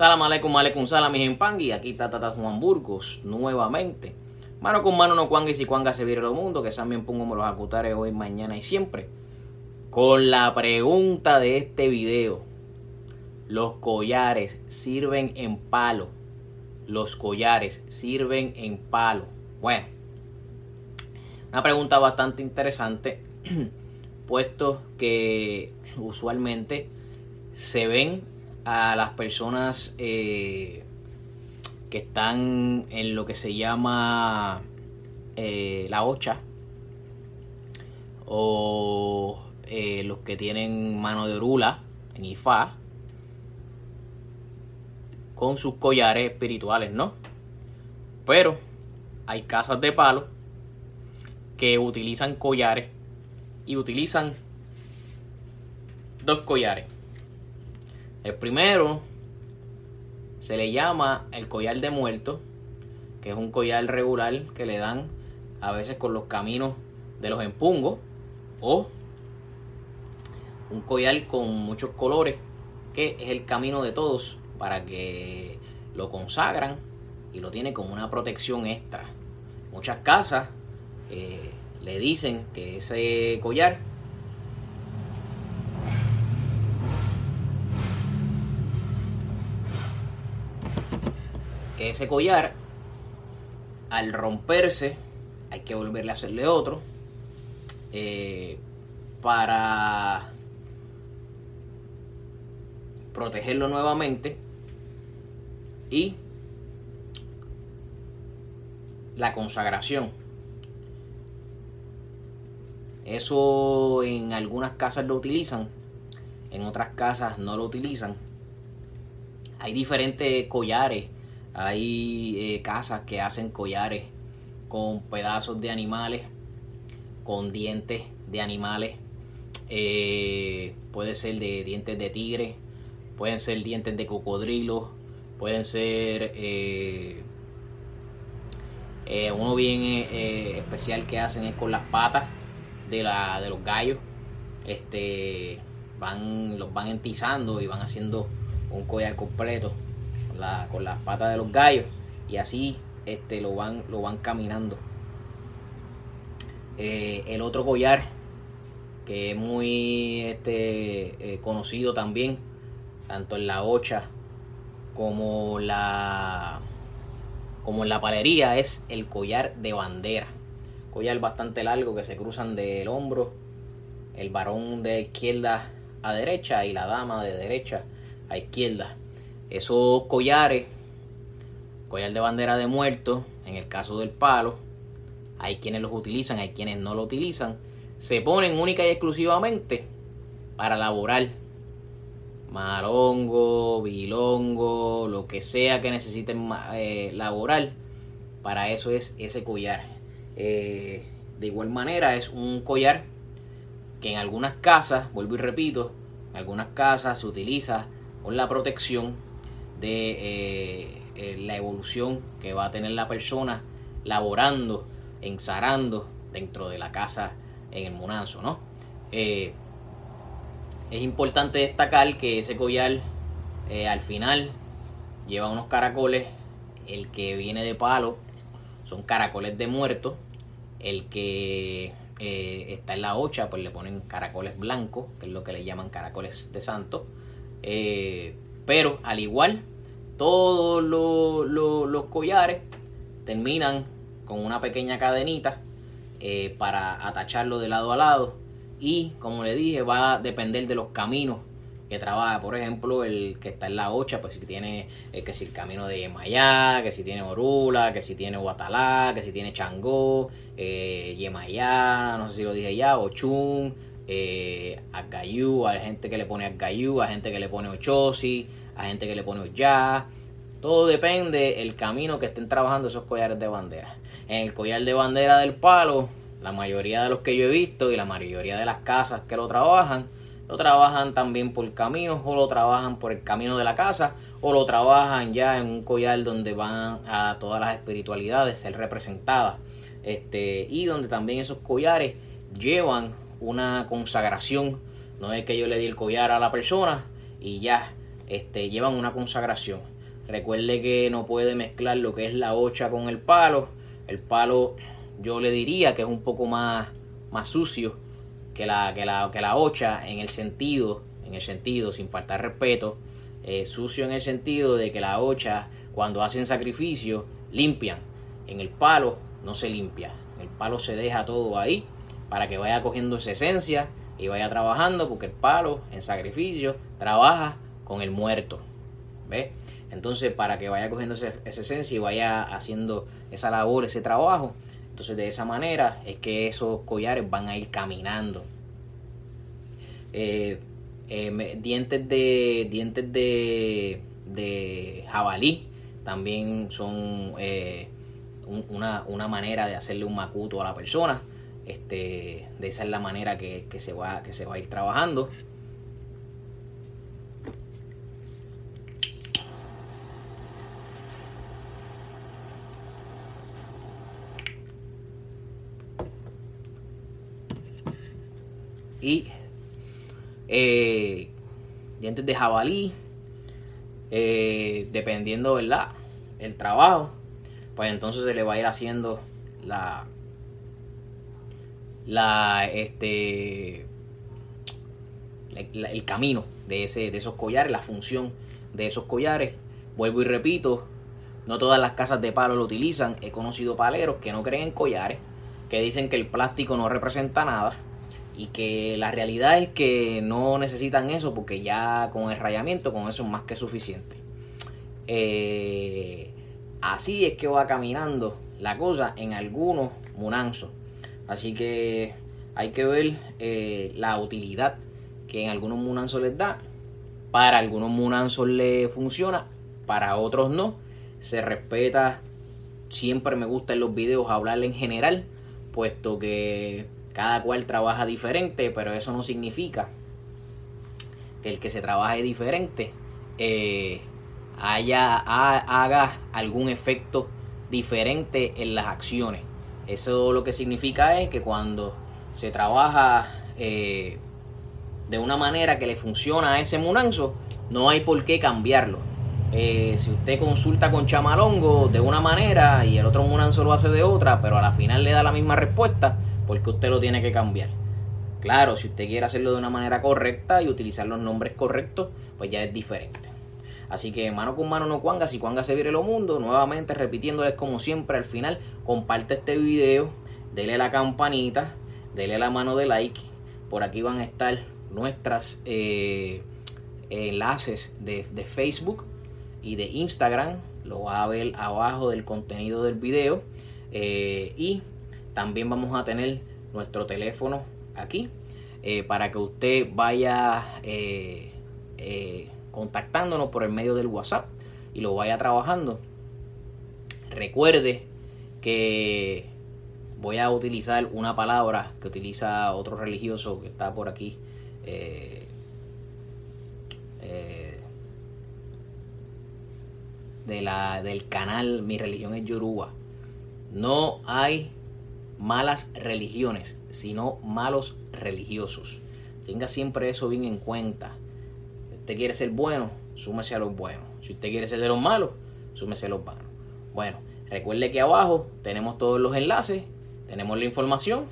Salam aleikum, aleikum salam, mi y aquí está Tata Juan Burgos nuevamente. Mano con mano no cuanga y si cuanga se viene el mundo, que también pongo los acutares hoy, mañana y siempre. Con la pregunta de este video. Los collares sirven en palo. Los collares sirven en palo. Bueno, una pregunta bastante interesante, puesto que usualmente se ven a las personas eh, que están en lo que se llama eh, la ocha o eh, los que tienen mano de orula en Ifá con sus collares espirituales, ¿no? Pero hay casas de palo que utilizan collares y utilizan dos collares el primero se le llama el collar de muerto, que es un collar regular que le dan a veces con los caminos de los empungos o un collar con muchos colores que es el camino de todos para que lo consagran y lo tiene como una protección extra. Muchas casas eh, le dicen que ese collar ese collar, al romperse, hay que volverle a hacerle otro. Eh, para protegerlo nuevamente y la consagración. Eso en algunas casas lo utilizan, en otras casas no lo utilizan. Hay diferentes collares hay eh, casas que hacen collares con pedazos de animales, con dientes de animales. Eh, puede ser de dientes de tigre, pueden ser dientes de cocodrilo, pueden ser eh, uno bien especial que hacen es con las patas de, la, de los gallos. Este van los van entizando y van haciendo un collar completo con las patas de los gallos y así este, lo, van, lo van caminando. Eh, el otro collar que es muy este, eh, conocido también, tanto en la ocha como la como en la palería, es el collar de bandera. Collar bastante largo que se cruzan del hombro, el varón de izquierda a derecha y la dama de derecha a izquierda. Esos collares, collar de bandera de muerto, en el caso del palo, hay quienes los utilizan, hay quienes no lo utilizan, se ponen única y exclusivamente para laborar marongo, bilongo, lo que sea que necesiten eh, laborar, para eso es ese collar. Eh, de igual manera es un collar que en algunas casas, vuelvo y repito, en algunas casas se utiliza con la protección de eh, eh, la evolución que va a tener la persona laborando, ensarando dentro de la casa en el Monanzo, ¿no? Eh, es importante destacar que ese collar al final lleva unos caracoles, el que viene de palo son caracoles de muerto, el que está en la ocha pues le ponen caracoles blancos, que es lo que le llaman caracoles de santo, pero al igual todos los, collares terminan con una pequeña cadenita eh, para atacharlo de lado a lado. Y como le dije, va a depender de los caminos que trabaja. Por ejemplo, el que está en la ocha, pues si tiene eh, que si el camino de Yemayá, que si tiene Orula, que si tiene Guatalá, que si tiene Changó, eh, Yemayá, no sé si lo dije ya, Ochun, eh, Agayú, hay gente que le pone Agayú, hay gente que le pone Ochosi, hay gente que le pone ya. Todo depende el camino que estén trabajando esos collares de bandera. En el collar de bandera del palo, la mayoría de los que yo he visto y la mayoría de las casas que lo trabajan, lo trabajan también por caminos o lo trabajan por el camino de la casa o lo trabajan ya en un collar donde van a todas las espiritualidades ser representadas. Este, y donde también esos collares llevan una consagración. No es que yo le di el collar a la persona y ya este, llevan una consagración. Recuerde que no puede mezclar lo que es la hocha con el palo. El palo yo le diría que es un poco más, más sucio que la, que, la, que la hocha en el sentido, en el sentido, sin faltar respeto, eh, sucio en el sentido de que la hocha cuando hacen sacrificio limpian. En el palo no se limpia. el palo se deja todo ahí para que vaya cogiendo esa esencia y vaya trabajando porque el palo en sacrificio trabaja con el muerto. ¿Ves? Entonces, para que vaya cogiendo esa, esencia y vaya haciendo esa labor, ese trabajo, entonces de esa manera es que esos collares van a ir caminando. Eh, eh, dientes de dientes de, de jabalí también son eh, una, una, manera de hacerle un macuto a la persona. Este, de esa es la manera que, que, se va, que se va a ir trabajando. y eh, dientes de jabalí, eh, dependiendo, ¿verdad? El trabajo, pues entonces se le va a ir haciendo la, la, este, el camino de, ese, de esos collares, la función de esos collares. Vuelvo y repito, no todas las casas de palo lo utilizan. He conocido paleros que no creen en collares, que dicen que el plástico no representa nada y que la realidad es que no necesitan eso porque ya con el rayamiento, con eso es más que suficiente. Eh, así es que va caminando la cosa en algunos munanzos. Así que hay que ver eh, la utilidad que en algunos munanzos les da. Para algunos munanzos le funciona, para otros no. Se respeta, siempre me gusta en los videos hablar en general, puesto que cada cual trabaja diferente, pero eso no significa que el que se trabaje diferente eh, haya, haga algún efecto diferente en las acciones. Eso lo que significa es que cuando se trabaja eh, de una manera que le funciona a ese munanzo, no hay por qué cambiarlo. Eh, si usted consulta con Chamalongo de una manera y el otro munanzo lo hace de otra, pero a la final le da la misma respuesta, porque usted lo tiene que cambiar. Claro, si usted quiere hacerlo de una manera correcta y utilizar los nombres correctos, pues ya es diferente. Así que mano con mano no cuanga, si cuanga se viene lo mundo. Nuevamente repitiéndoles como siempre al final, comparte este video, dele la campanita, dele la mano de like. Por aquí van a estar nuestras eh, enlaces de, Facebook y de Instagram. Lo va a ver abajo del contenido del video. Eh, y también vamos a tener nuestro teléfono aquí eh, para que usted vaya contactándonos por el medio del WhatsApp y lo vaya trabajando. Recuerde que voy a utilizar una palabra que utiliza otro religioso que está por aquí. de la, del canal Mi religión es Yoruba. No hay malas religiones, sino malos religiosos. Tenga siempre eso bien en cuenta. Usted quiere ser bueno, súmese a los buenos. Si usted quiere ser de los malos, súmese a los malos. Bueno, recuerde que abajo tenemos todos los enlaces, tenemos la información.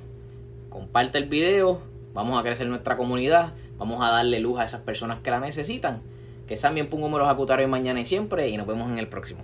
Comparte el video, vamos a crecer nuestra comunidad, vamos a darle luz a esas personas que la necesitan. Que también pongo los acutarios mañana y siempre y nos vemos en el próximo.